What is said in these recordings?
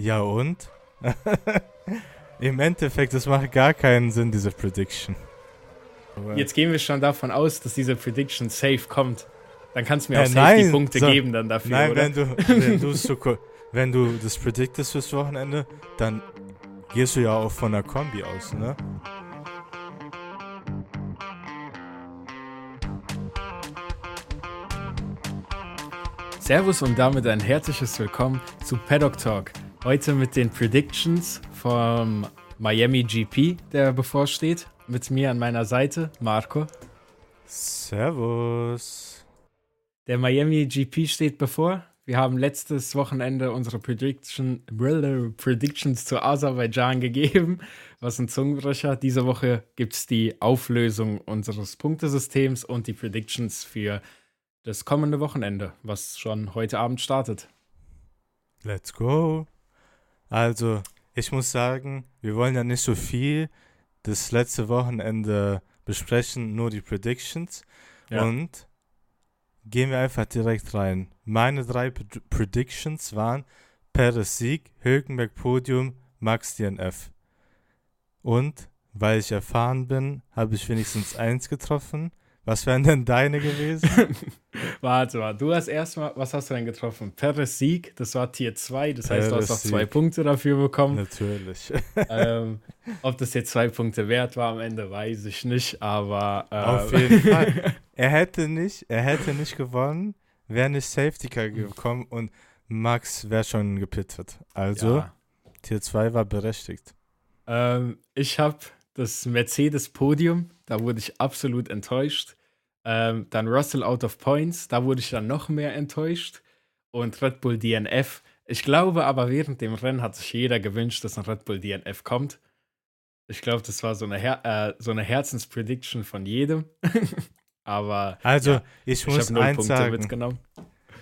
Ja und? Im Endeffekt, das macht gar keinen Sinn, diese Prediction. Jetzt gehen wir schon davon aus, dass diese Prediction safe kommt. Dann kannst du mir Äh, auch safe nein, die Punkte so- geben dann dafür, Nein, oder? wenn du, wenn, du so, wenn du das predictest fürs Wochenende, dann gehst du ja auch von einer Kombi aus, ne? Servus und damit ein herzliches Willkommen zu Paddock Talk. Heute mit den Predictions vom Miami GP, der bevorsteht. Mit mir an meiner Seite, Marco. Servus. Der Miami GP steht bevor. Wir haben letztes Wochenende unsere Prediction, Predictions zu Aserbaidschan gegeben, was ein Zungenbrecher. Diese Woche gibt es die Auflösung unseres Punktesystems und die Predictions für das kommende Wochenende, was schon heute Abend startet. Let's go. Also, ich muss sagen, wir wollen ja nicht so viel das letzte Wochenende besprechen, nur die Predictions. Ja. Und gehen wir einfach direkt rein. Meine drei Pred- Predictions waren Perez Sieg, Hülkenberg Podium, Max DNF. Und weil ich erfahren bin, habe ich wenigstens eins getroffen. Was wären denn deine gewesen? Warte mal, du hast erstmal, was hast du denn getroffen? Perez Sieg, das war Tier 2, das heißt, du hast noch zwei. Punkte dafür bekommen. Natürlich. ähm, ob das jetzt zwei Punkte wert war am Ende, weiß ich nicht, aber. Äh, Auf jeden Fall. Er hätte nicht, er hätte nicht gewonnen, wäre nicht Safety Car gekommen und Max wäre schon gepittet. Also, ja. Tier 2 war berechtigt. ähm, ich habe das Mercedes-Podium, da wurde ich absolut enttäuscht. Ähm, dann Russell out of points, da wurde ich dann noch mehr enttäuscht. Und Red Bull DNF. Ich glaube aber, während dem Rennen hat sich jeder gewünscht, dass ein Red Bull DNF kommt. Ich glaube, das war so eine, Her äh, so eine Herzensprediction von jedem. aber Also, Ja, ich ich muss habe null eins Punkte sagen. mitgenommen.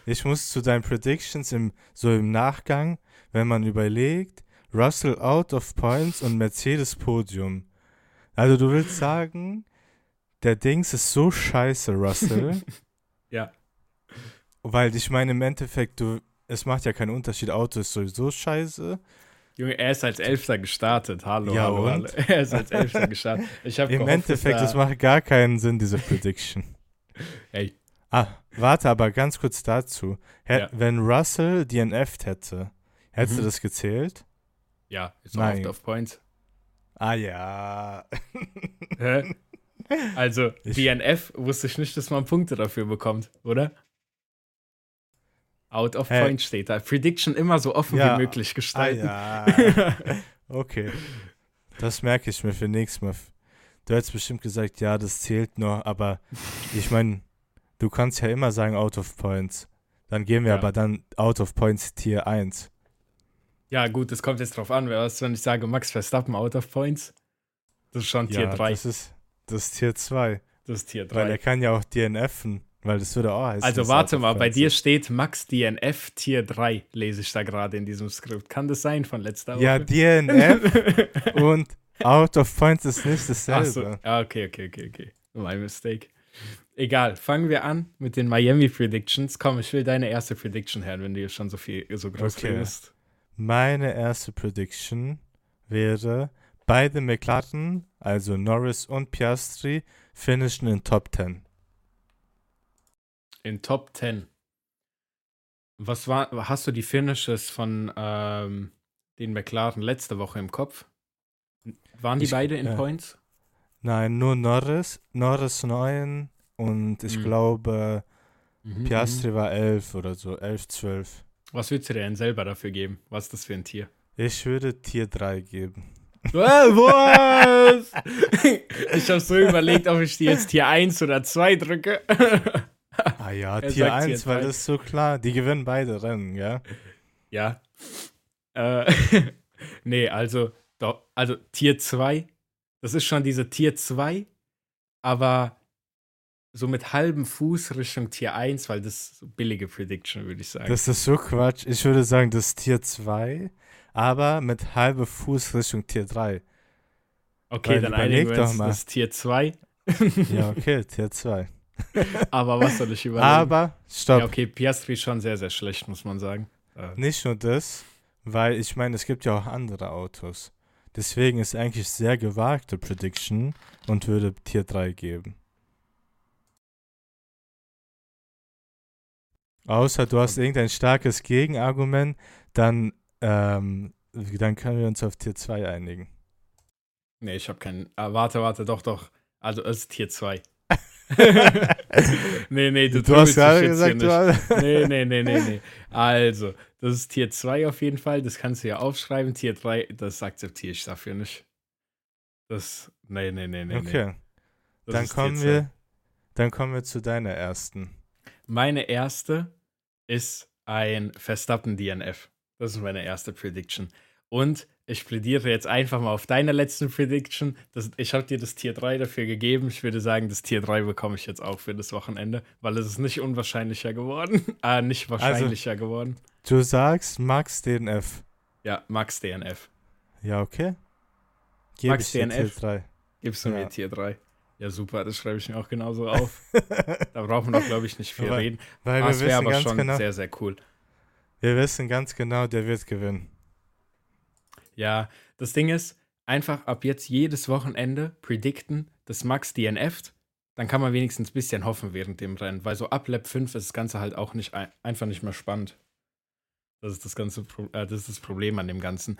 Ich muss zu deinen Predictions im, so im Nachgang, wenn man überlegt, Russell out of points und Mercedes Podium. Also du willst sagen, der Dings ist so scheiße, Russell. Ja. Weil ich meine, im Endeffekt, du, es macht ja keinen Unterschied, Auto ist sowieso scheiße. Junge, er ist als Elfter gestartet. Hallo, Ja, hallo, und? hallo. Er ist als Elfter gestartet. Ich habe Im gehofft, Endeffekt, da, macht gar keinen Sinn, diese Prediction. Hey. Ah, warte, aber ganz kurz dazu. Hä- Ja. Wenn Russell DNF'd hätte, hättest Mhm. du das gezählt? Ja, ist Nein. oft auf Points. Ah ja. Hä? Also, Ich- DNF wusste ich nicht, dass man Punkte dafür bekommt, oder? Out of Hä? Point steht da. Prediction immer so offen Ja. wie möglich Ah gestalten. ja. Okay. Das merke ich mir für nächstes Mal. Du hättest bestimmt gesagt, ja, das zählt noch, aber ich meine, du kannst ja immer sagen out of points. Dann gehen wir Ja. aber dann out of points Tier 1. Ja, gut, das kommt jetzt drauf an. Was, wenn ich sage Max Verstappen out of Points? Das ist schon Tier ja, 3. das ist das ist Tier 2. Das ist Tier Weil 3. er kann ja auch DNFen, weil das würde auch heißen. Also warte mal, bei dir steht Max DNF Tier 3, lese ich da gerade in diesem Skript. Kann das sein von letzter Woche? Ja, DNF und out of points ist nicht dasselbe. so. Ja, okay, okay, okay, okay. My mistake. Egal, fangen wir an mit den Miami Predictions. Komm, ich will deine erste Prediction hören, wenn du hier schon so viel so groß Okay. redest. Meine erste Prediction wäre, beide McLaren, also Norris und Piastri, finishen in Top 10. In Top 10. Was war, hast du die Finishes von ähm, den McLaren letzte Woche im Kopf? Waren die Ich- beide in äh, Points? Nein, nur Norris, Norris 9 und ich Mhm. glaube, Mhm, Piastri war 11 oder so, 11, 12. mhm. Was würdest du dir denn selber dafür geben? Was ist das für ein Tier? Ich würde Tier 3 geben. Was? ich habe so überlegt, ob ich die jetzt Tier 1 oder 2 drücke. Ah ja, Er Tier sagt Tier 1, weil 3. das ist so klar. Die gewinnen beide Rennen, ja? Ja. Äh, nee, also, doch, also Tier 2, das ist schon diese Tier 2, aber so mit halbem Fuß Richtung Tier 1, weil das ist so billige Prediction, würde ich sagen. Das ist so Quatsch. Ich würde sagen, das Tier 2, aber mit halbe Fuß Richtung Tier 3. okay, weil dann überleg einigen wir doch uns, mal. das ist Tier 2. Ja, okay, Tier 2. aber was soll ich überlegen? Aber, stopp. ja, okay, Piastri ist schon sehr, sehr schlecht, muss man sagen. Äh, Nicht nur das, weil ich meine, es gibt ja auch andere Autos. Deswegen ist eigentlich sehr gewagte Prediction und würde Tier 3 geben. Außer du hast irgendein starkes Gegenargument, dann, ähm, dann können wir uns auf Tier 2 einigen. Nee, ich habe keinen. Ah, warte, warte, doch, doch. Also es ist Tier 2. nee, nee, du, Du hast gerade gesagt, du hast, Nee, nee, nee, nee, nee. Also, das ist Tier 2 auf jeden Fall. Das kannst du ja aufschreiben. Tier 3, das akzeptiere ich dafür nicht. Das. Nee, nee, nee, nee. nee. Okay, Das dann kommen wir, dann kommen wir zu deiner ersten. Meine erste ist ein Verstappen DNF. Das ist meine erste Prediction. Und ich plädiere jetzt einfach mal auf deine letzten Prediction. Das, ich habe dir das Tier 3 dafür gegeben. Ich würde sagen, das Tier 3 bekomme ich jetzt auch für das Wochenende, weil es ist nicht unwahrscheinlicher geworden. ah, nicht Also wahrscheinlicher geworden. Du sagst Max DNF. Ja, Max DNF. Ja, okay. Gebe Max DNF? Tier 3. Gibst du Ja. mir Tier 3? Ja, super, das schreibe ich mir auch genauso auf. Da brauchen wir doch, glaube ich, nicht viel Aber reden. Weil Ah, wir es wäre aber schon genau, sehr, sehr cool. Wir wissen ganz genau, der wird gewinnen. Ja, das Ding ist, einfach ab jetzt jedes Wochenende predikten, dass Max DNFt. Dann kann man wenigstens ein bisschen hoffen während dem Rennen, weil so ab Lap 5 ist das Ganze halt auch nicht ein, einfach nicht mehr spannend. Das ist das ganze Pro äh, das ist das Problem an dem Ganzen.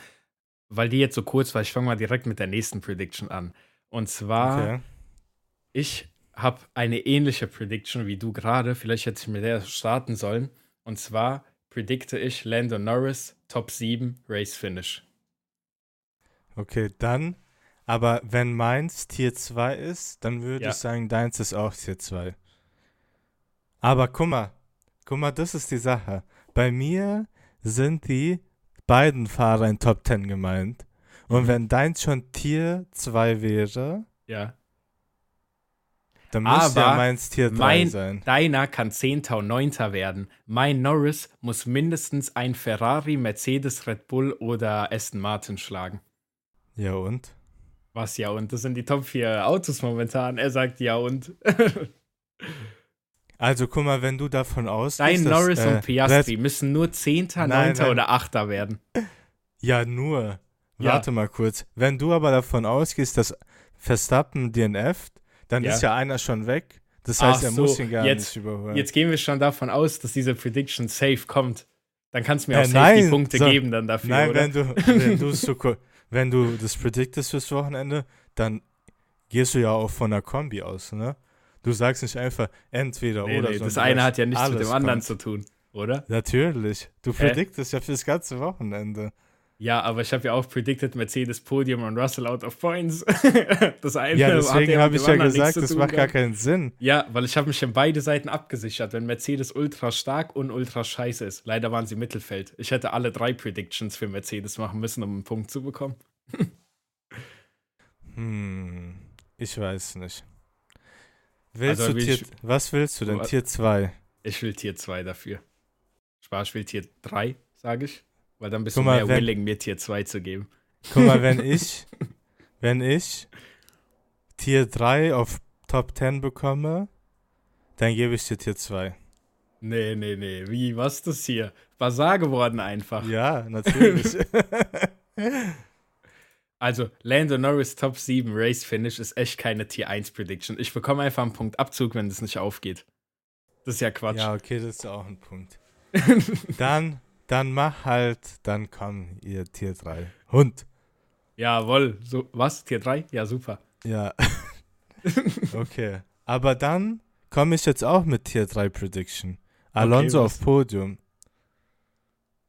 Weil die jetzt so kurz war, ich fange mal direkt mit der nächsten Prediction an. Und zwar, Okay. ich habe eine ähnliche Prediction wie du gerade. Vielleicht hätte ich mit der starten sollen. Und zwar predikte ich Lando Norris Top 7 Race Finish. Okay, dann, aber wenn meins Tier 2 ist, dann würde Ja. ich sagen, deins ist auch Tier 2. Aber guck mal, guck mal, das ist die Sache. Bei mir sind die beiden Fahrer in Top 10 gemeint. Und Mhm. wenn deins schon Tier 2 wäre, Ja. Dann müsste ja Aber meins Tier 3 mein- sein. Deiner kann Zehnter und Neunter werden. Mein Norris muss mindestens ein Ferrari, Mercedes, Red Bull oder Aston Martin schlagen. Ja und? Was ja und? Das sind die Top 4 Autos momentan. Er sagt ja und. Also guck mal, wenn du davon ausgehst, Dein dass, Norris äh, und Piastri müssen nur Zehnter, Neunter oder Achter werden. Ja, nur. Ja. Warte mal kurz. Wenn du aber davon ausgehst, dass Verstappen DNF, dann Ja. ist ja einer schon weg. Das Ach heißt, er so, muss ihn gar jetzt- nicht überholen. Jetzt gehen wir schon davon aus, dass diese Prediction safe kommt. Dann kannst du mir Äh, auch safe die nein, Punkte so- geben dann dafür, Nein, oder? wenn du, wenn, du so, wenn du das prediktest fürs Wochenende, dann gehst du ja auch von der Kombi aus, ne? Du sagst nicht einfach entweder nee, oder. nee, das eine hat ja nichts mit dem anderen kommt. zu tun, oder? Natürlich. Du prediktest ja fürs ganze Wochenende. Ja, aber ich habe ja auch predicted Mercedes Podium und Russell out of points. das eine Ja, deswegen habe ich ja gesagt, das macht gar keinen Sinn. Ja, weil ich habe mich in beide Seiten abgesichert, wenn Mercedes ultra stark und ultra scheiße ist. Leider waren sie Mittelfeld. Ich hätte alle drei Predictions für Mercedes machen müssen, um einen Punkt zu bekommen. Hm, ich weiß nicht. Willst Also, Tier, ich- was willst du denn? Tier 2. Ich will Tier 2 dafür. Spaß, ich will Tier 3, sage ich. Weil dann bist Guck du mal, mehr wenn- willing, mir Tier 2 zu geben. Guck mal, wenn ich, wenn ich Tier 3 auf Top 10 bekomme, dann gebe ich dir Tier 2. Nee, nee, nee. Wie, was ist das hier? Basar geworden einfach. Ja, natürlich. Also, Lando Norris Top 7 Race Finish ist echt keine Tier 1 Prediction. Ich bekomme einfach einen Punkt Abzug, wenn es nicht aufgeht. Das ist ja Quatsch. ja, okay, das ist auch ein Punkt. Dann, dann mach halt, dann komm, ihr Tier 3. Hund. Jawohl. So, was? Tier 3? Ja, super. Ja. okay. Aber dann komme ich jetzt auch mit Tier 3 Prediction. Alonso was? auf Podium.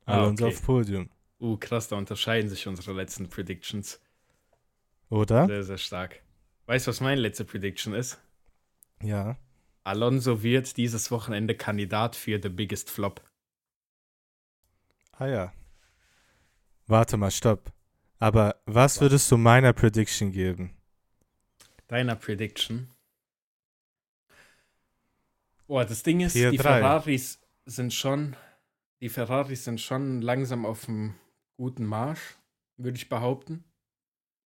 Ah, Alonso okay. auf Podium. Uh, krass, da unterscheiden sich unsere letzten Predictions. Oder? Sehr, sehr stark. Weißt du, was meine letzte Prediction ist? Ja. Alonso wird dieses Wochenende Kandidat für The Biggest Flop. Ah ja. Warte mal, stopp. Aber was würdest du meiner Prediction geben? Deiner Prediction? Boah, das Ding ist, Tier die drei. Ferraris sind schon, die Ferraris sind schon langsam auf dem guten Marsch, würde ich behaupten.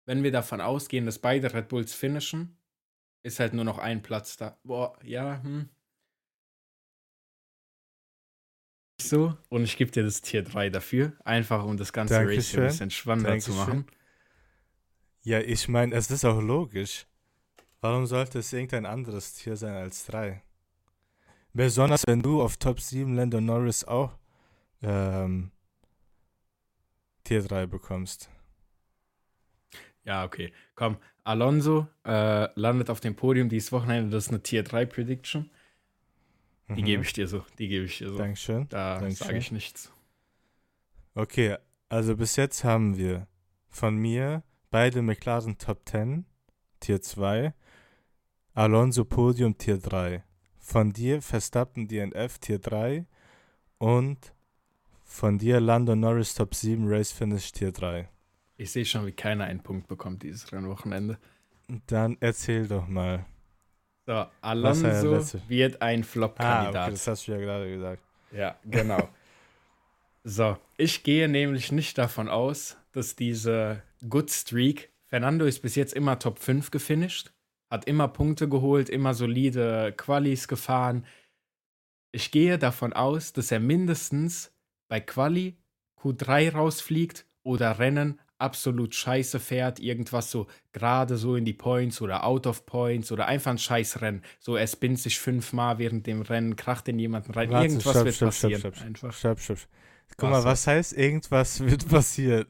Wenn wir davon ausgehen, dass beide Red Bulls finishen, ist halt nur noch ein Platz da. Boah, ja, hm. So und ich gebe dir das Tier 3 dafür, einfach um das ganze Dankeschön. Race ein bisschen spannender Dankeschön. zu machen. Ja, ich meine, es ist auch logisch. Warum sollte es irgendein anderes Tier sein als 3? Besonders wenn du auf Top 7 Lando Norris auch ähm, Tier 3 bekommst. Ja, okay. Komm, Alonso äh, landet auf dem Podium dieses Wochenende. Das ist eine Tier 3 Prediction. Die Mhm. gebe ich dir so. Die gebe ich dir so. Dankeschön. Da sage ich nichts. Okay, also bis jetzt haben wir von mir beide McLaren Top 10, Tier 2, Alonso Podium Tier 3. Von dir Verstappen DNF Tier 3 und von dir Lando Norris Top 7 Race Finish Tier 3. Ich sehe schon, wie keiner einen Punkt bekommt dieses Rennwochenende. Dann erzähl doch mal. So, Alonso wird ein Ah, Flop-Kandidat. okay, das hast du ja gerade gesagt. Ja, genau. so, ich gehe nämlich nicht davon aus, dass diese Good Streak, Fernando ist bis jetzt immer Top 5 gefinisht, hat immer Punkte geholt, immer solide Qualis gefahren. Ich gehe davon aus, dass er mindestens bei Quali Q3 rausfliegt oder Rennen absolut scheiße fährt, irgendwas so gerade so in die Points oder out of Points oder einfach ein scheiß Rennen. So, er spinnt sich fünfmal während dem Rennen, kracht in jemanden rein. Warte, Irgendwas stopp, wird stopp, passieren. stopp, einfach. Stopp, stopp. Guck Was mal, was heißt irgendwas wird passieren?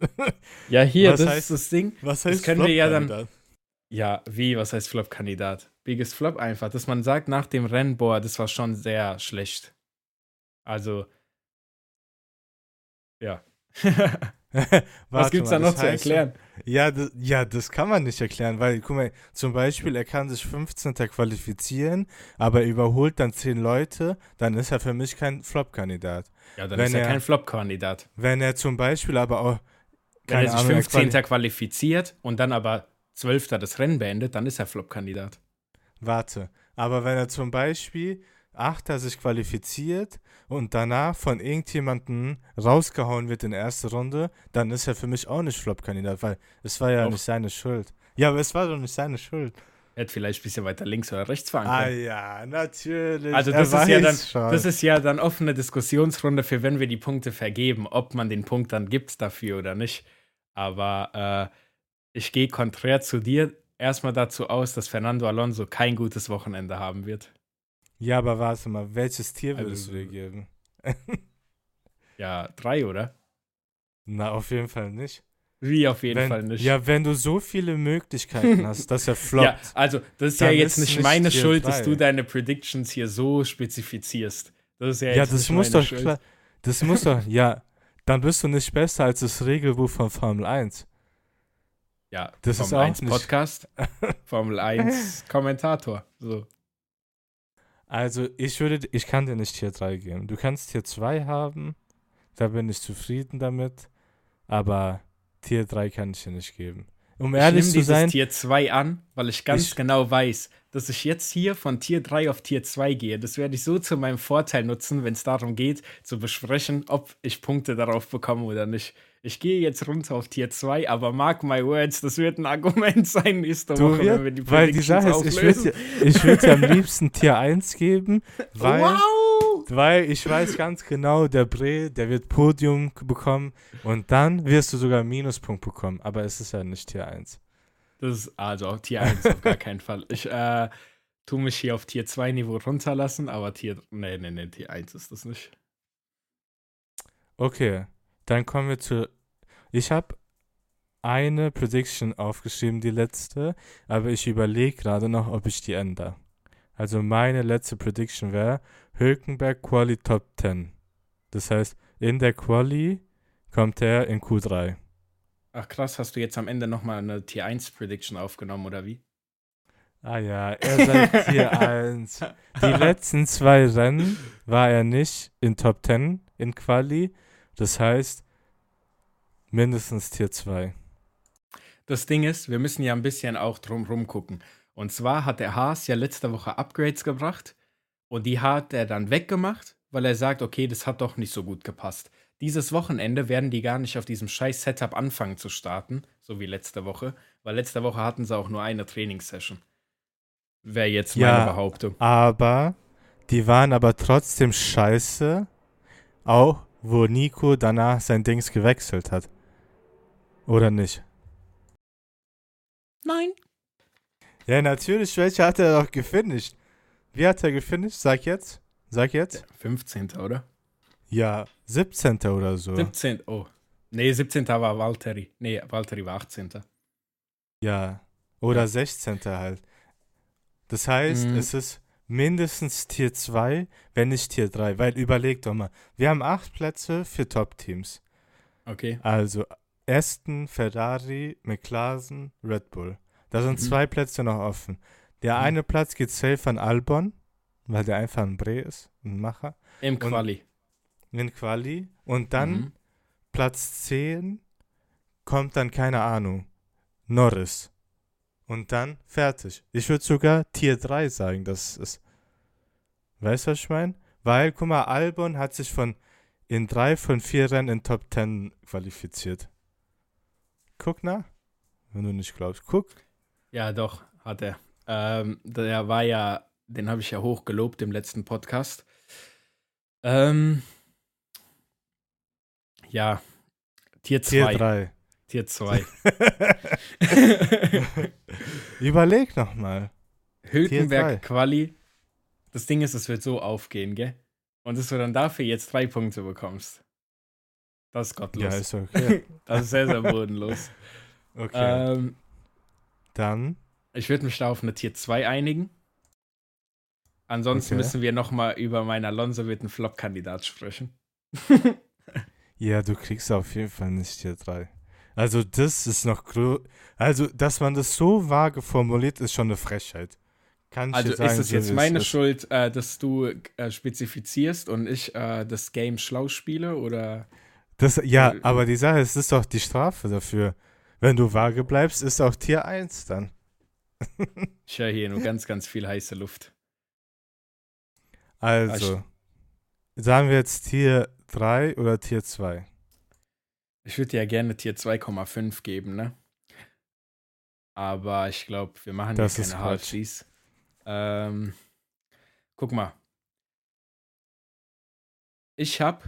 Ja, hier, Was das heißt- ist das Ding. Was Das heißt können wir ja dann-? Ja, wie, was heißt Flop-Kandidat? Biggest Flop einfach, dass man sagt nach dem Rennen, boah, das war schon sehr schlecht. Also, ja. was gibt's mal, da noch zu erklären? Ja das, ja, das kann man nicht erklären, weil, guck mal, zum Beispiel, er kann sich 15. qualifizieren, aber er überholt dann 10 Leute, dann ist er für mich kein Flop-Kandidat. Ja, dann wenn ist er er- kein Flop-Kandidat. Wenn er zum Beispiel aber auch, Wenn er sich Ahnung, er 15. quali- qualifiziert und dann aber 12. das Rennen beendet, dann ist er Flop-Kandidat. warte, aber wenn er zum Beispiel 8. sich qualifiziert und danach von irgendjemandem rausgehauen wird in der ersten Runde, dann ist er für mich auch nicht Flop-Kandidat, weil es war ja Doch. nicht seine Schuld. Ja, aber es war doch nicht seine Schuld. Er hätte vielleicht ein bisschen weiter links oder rechts fahren Ah können. ja, natürlich. Also das ist ja dann, schon. das ist ja dann offene Diskussionsrunde für wenn wir die Punkte vergeben, ob man den Punkt dann gibt dafür oder nicht. Aber äh, ich gehe konträr zu dir erstmal dazu aus, dass Fernando Alonso kein gutes Wochenende haben wird. Ja, aber warte mal, welches Tier würdest Also- du dir geben? Ja, drei, oder? Na, auf jeden Fall nicht. Wie auf jeden wenn, Fall nicht. Ja, wenn du so viele Möglichkeiten hast, dass er floppt. Ja, also das ist ja jetzt ist nicht meine Schuld, dass drei. du deine Predictions hier so spezifizierst. Das ist ja, Ja, jetzt das nicht muss meine doch Schuld. klar. Das muss doch, ja. Dann bist du nicht besser als das Regelbuch von Formel 1. Ja, Das ist Formel auch 1 nicht- Podcast, Formel 1 Kommentator. So. Also, ich würde, ich kann dir nicht Tier 3 geben. Du kannst Tier 2 haben. Da bin ich zufrieden damit. Aber Tier 3 kann ich dir nicht geben. Um Ich ehrlich zu dieses sein, Tier 2 an, weil ich ganz Ich- genau weiß, dass ich jetzt hier von Tier 3 auf Tier 2 gehe. Das werde ich so zu meinem Vorteil nutzen, wenn es darum geht, zu besprechen, ob ich Punkte darauf bekomme oder nicht. Ich gehe jetzt runter auf Tier 2, aber mark my words, das wird ein Argument sein nächste du Woche, wenn wir die weil die Sache ist, ich würde ich würd am liebsten Tier 1 geben, weil, wow! weil ich weiß ganz genau, der Bre, der wird Podium bekommen und dann wirst du sogar einen Minuspunkt bekommen. Aber es ist ja nicht Tier 1. Das ist also auf Tier 1 auf gar keinen Fall. Ich äh, tue mich hier auf Tier 2 Niveau runterlassen, aber Tier. Nee, nee, nee, Tier 1 ist das nicht. Okay, dann kommen wir zu. Ich habe eine Prediction aufgeschrieben, die letzte, aber ich überlege gerade noch, ob ich die ändere. Also meine letzte Prediction wäre Hülkenberg Quali Top 10. Das heißt, in der Quali kommt er in Q3. Ach krass, hast du jetzt am Ende nochmal eine Tier 1 Prediction aufgenommen oder wie? Ah ja, er sagt Tier 1. Die letzten zwei Rennen war er nicht in Top 10 in Quali. Das heißt, mindestens Tier 2. Das Ding ist, wir müssen ja ein bisschen auch drumrum gucken. Und zwar hat der Haas ja letzte Woche Upgrades gebracht und die hat er dann weggemacht, weil er sagt, okay, das hat doch nicht so gut gepasst. Dieses Wochenende werden die gar nicht auf diesem scheiß Setup anfangen zu starten, so wie letzte Woche, weil letzte Woche hatten sie auch nur eine Trainingssession. Wäre jetzt meine Ja. Behauptung. Aber die waren aber trotzdem scheiße auch, wo Nico danach sein Dings gewechselt hat. Oder nicht? Nein. Ja, natürlich, welche hat er doch gefinisht? Wie hat er gefinisht? Sag jetzt. Sag jetzt. 15. oder? Ja, 17. oder so. 17. Oh. Nee, 17. war Valtteri. Nee, Valtteri war 18. Ja. Oder 16. halt. Das heißt, Mhm. es ist mindestens Tier 2, wenn nicht Tier 3. Weil überleg doch mal, wir haben acht Plätze für Top-Teams. Okay. Also Aston, Ferrari, McLaren, Red Bull. Da sind Mhm. zwei Plätze noch offen. Der Mhm. eine Platz geht safe an Albon, weil der einfach ein Bre ist, ein Macher. Im Und- Quali. In Quali. Und dann Mhm. Platz 10 kommt dann, keine Ahnung, Norris. Und dann fertig. Ich würde sogar Tier 3 sagen, das ist. Weißt du, was ich meine? Weil, guck mal, Albon hat sich von in drei von vier Rennen in Top 10 qualifiziert. Guck nach, wenn du nicht glaubst. Guck. Ja, doch, hat er. Ähm, der war ja, den habe ich ja hoch gelobt im letzten Podcast. Ähm, ja, Tier Tier 2. 3. Tier 2. Überleg nochmal. Hülkenberg Quali. Das Ding ist, es wird so aufgehen, gell? Und dass du dann dafür jetzt drei Punkte bekommst. Das ist gottlos. Ja, ist okay. das ist sehr, sehr bodenlos. Okay. ähm, dann. ich würde mich da auf eine Tier 2 einigen. Ansonsten Okay. müssen wir nochmal über meinen Alonso wird ein Flop-Kandidat sprechen. Ja, du kriegst auf jeden Fall nicht Tier 3. Also das ist noch Also, dass man das so vage formuliert, ist schon eine Frechheit. Kann Also sagen, ist es jetzt meine ist. Schuld, äh, dass du äh, spezifizierst und ich äh, das Game schlau spiele? Oder Das, ja, aber die Sache ist, es ist doch die Strafe dafür. Wenn du vage bleibst, ist auch Tier 1 dann. ich höre hier nur ganz, ganz viel heiße Luft. Also, sagen wir jetzt Tier 3 oder Tier 2? Ich würde ja gerne Tier 2,5 geben, ne? Aber ich glaube, wir machen Das hier keine Quatsch. Halfsies. Ähm, guck mal. Ich habe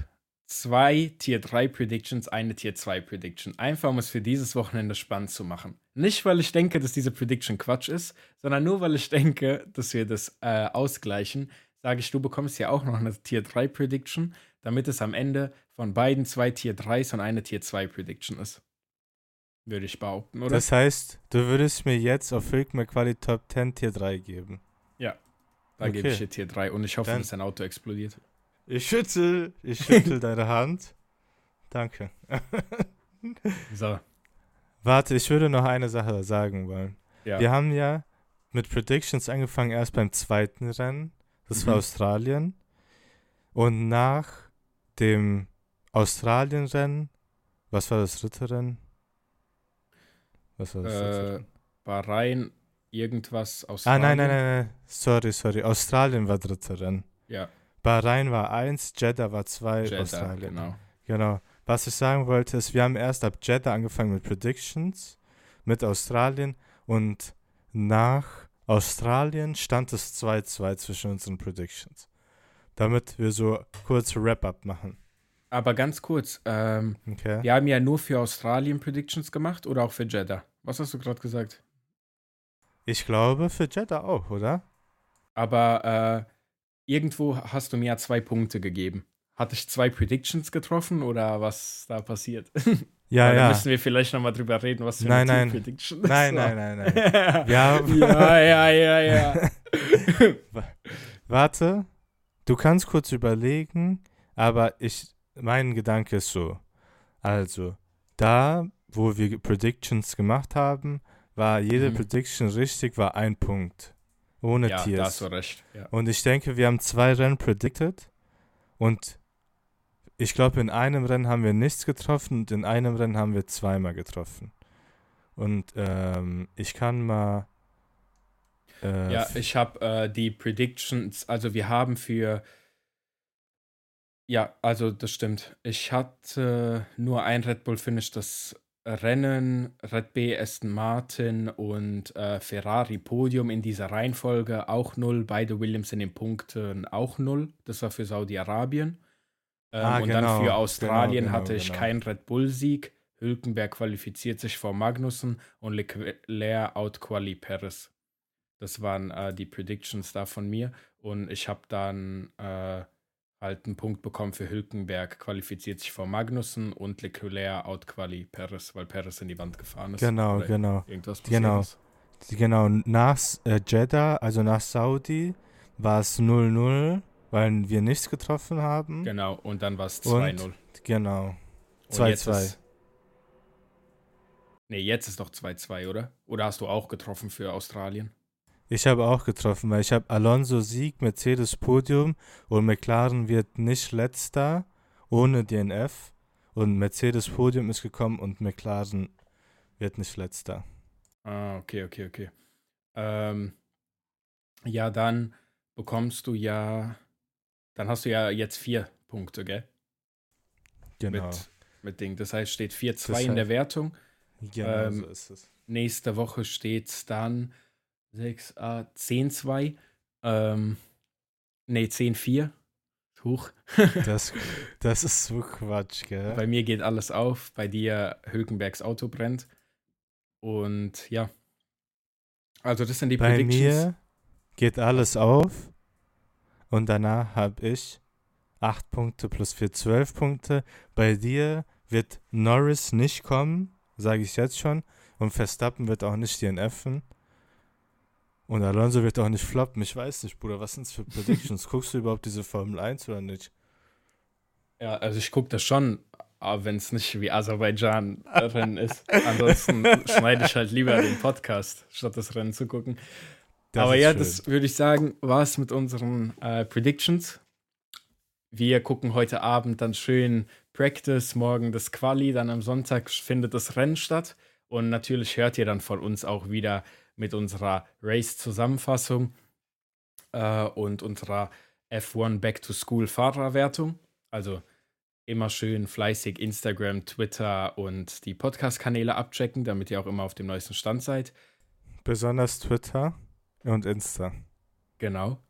zwei Tier 3 Predictions, eine Tier 2 Prediction. Einfach um es für dieses Wochenende spannend zu machen. Nicht, weil ich denke, dass diese Prediction Quatsch ist, sondern nur, weil ich denke, dass wir das äh, ausgleichen. Sage ich, du bekommst ja auch noch eine Tier 3 Prediction, damit es am Ende von beiden zwei Tier 3s und eine Tier 2 Prediction ist. Würde ich behaupten, oder? Das heißt, du würdest mir jetzt auf Hülkenberg Quali Top 10 Tier 3 geben. da gebe okay. ich dir Tier 3 und ich hoffe, Dann- dass dein Auto explodiert. Ich schüttel, ich schüttel deine Hand. Danke. So, Warte, ich würde noch eine Sache sagen wollen. ja. Wir haben ja mit Predictions angefangen erst beim zweiten Rennen. Das war Mhm. Australien. Und nach dem Australien-Rennen, was war das dritte Rennen? Was war das dritte äh, Rennen? Bahrain, irgendwas aus Ah, nein, nein, nein, nein. Sorry, sorry. Australien war dritte Rennen. Ja, Bahrain war eins, Jeddah war zwei, Jeddah, Australien. genau. Genau. Was ich sagen wollte, ist, wir haben erst ab Jeddah angefangen mit Predictions, mit Australien und nach Australien stand es 2-2 zwischen unseren Predictions. Damit wir so kurz Wrap-up machen. Aber ganz kurz, ähm, Okay? wir haben ja nur für Australien Predictions gemacht oder auch für Jeddah? Was hast du gerade gesagt? Ich glaube für Jeddah auch, oder? Aber äh, irgendwo hast du mir ja zwei Punkte gegeben. Hatte ich zwei Predictions getroffen oder was da passiert? Ja, Weil Da ja. müssen wir vielleicht nochmal drüber reden, was für Nein, eine nein. Team-Prediction das Nein, war. nein, nein, nein. Ja. ja, ja, ja, ja. Warte, du kannst kurz überlegen, aber ich, mein Gedanke ist so. Also, da, wo wir Predictions gemacht haben, war jede Mhm. Prediction richtig, war ein Punkt. Ohne ja, da Tiers. hast du recht. Ja. Und ich denke, wir haben zwei Rennen predicted und ich glaube, in einem Rennen haben wir nichts getroffen und in einem Rennen haben wir zweimal getroffen. Und ähm, ich kann mal. Äh, Ja, ich habe äh, die Predictions, also wir haben für. Ja, also das stimmt. Ich hatte nur ein Red Bull Finish, das Rennen, Red B, Aston Martin und äh, Ferrari Podium in dieser Reihenfolge auch null. Beide Williams in den Punkten auch null. Das war für Saudi-Arabien. Ähm, Ah, und genau, dann für genau, Australien genau, hatte ich genau. keinen Red Bull-Sieg. Hülkenberg qualifiziert sich vor Magnussen und Leclerc outquali Perez. Das waren äh, die Predictions da von mir. Und ich habe dann äh, halt einen Punkt bekommen für Hülkenberg, qualifiziert sich vor Magnussen und Leclerc outquali Perez, weil Perez in die Wand gefahren ist. Genau, genau. Irgendwas Genau. ist. Genau, nach äh, Jeddah, also nach Saudi, war es 0-0, weil wir nichts getroffen haben. Genau, und dann war es Und 2-0. Genau. Und jetzt 2-2. ist- Nee, jetzt ist doch 2-2, oder? Oder hast du auch getroffen für Australien? Ich habe auch getroffen, weil ich habe Alonso Sieg, Mercedes Podium und McLaren wird nicht letzter ohne DNF und Mercedes Podium ist gekommen und McLaren wird nicht letzter. Ah, okay, okay, okay. Ähm, ja, dann bekommst du ja, dann hast du ja jetzt vier Punkte, gell? Genau. Mit, mit Ding. Das heißt, steht 4-2 Das in der Wertung. genau ähm, so ist es. Nächste Woche steht es dann 6, ah, 10-2. Ähm, nee, 10-4. Huch. Das, das ist so Quatsch, gell? Bei mir geht alles auf, bei dir Hülkenbergs Auto brennt. Und ja. Also das sind die Bei Predictions. mir geht alles auf und danach habe ich 8 Punkte plus 4, 12 Punkte. Bei dir wird Norris nicht kommen, sage ich jetzt schon. Und Verstappen wird auch nicht DNFen. Und Alonso wird auch nicht floppen. Ich weiß nicht, Bruder, was sind das für Predictions? Guckst du überhaupt diese Formel 1 oder nicht? Ja, also ich gucke das schon, aber wenn es nicht wie Aserbaidschan Rennen ist. Ansonsten schneide ich halt lieber den Podcast, statt das Rennen zu gucken. Das aber ja, schön. das würde ich sagen, war es mit unseren äh, Predictions. Wir gucken heute Abend dann schön Practice, morgen das Quali, dann am Sonntag findet das Rennen statt. Und natürlich hört ihr dann von uns auch wieder mit unserer Race-Zusammenfassung äh, und unserer F1 Back to School Fahrerwertung. Also immer schön fleißig Instagram, Twitter und die Podcast-Kanäle abchecken, damit ihr auch immer auf dem neuesten Stand seid. Besonders Twitter und Insta. Genau.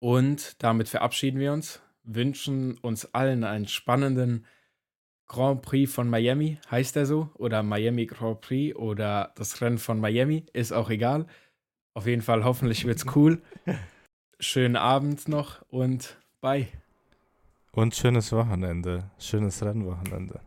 Und damit verabschieden wir uns, wünschen uns allen einen spannenden Grand Prix von Miami, heißt er so, oder Miami Grand Prix oder das Rennen von Miami, ist auch egal. Auf jeden Fall, hoffentlich wird's cool. Schönen Abend noch und bye. Und schönes Wochenende. Schönes Rennwochenende.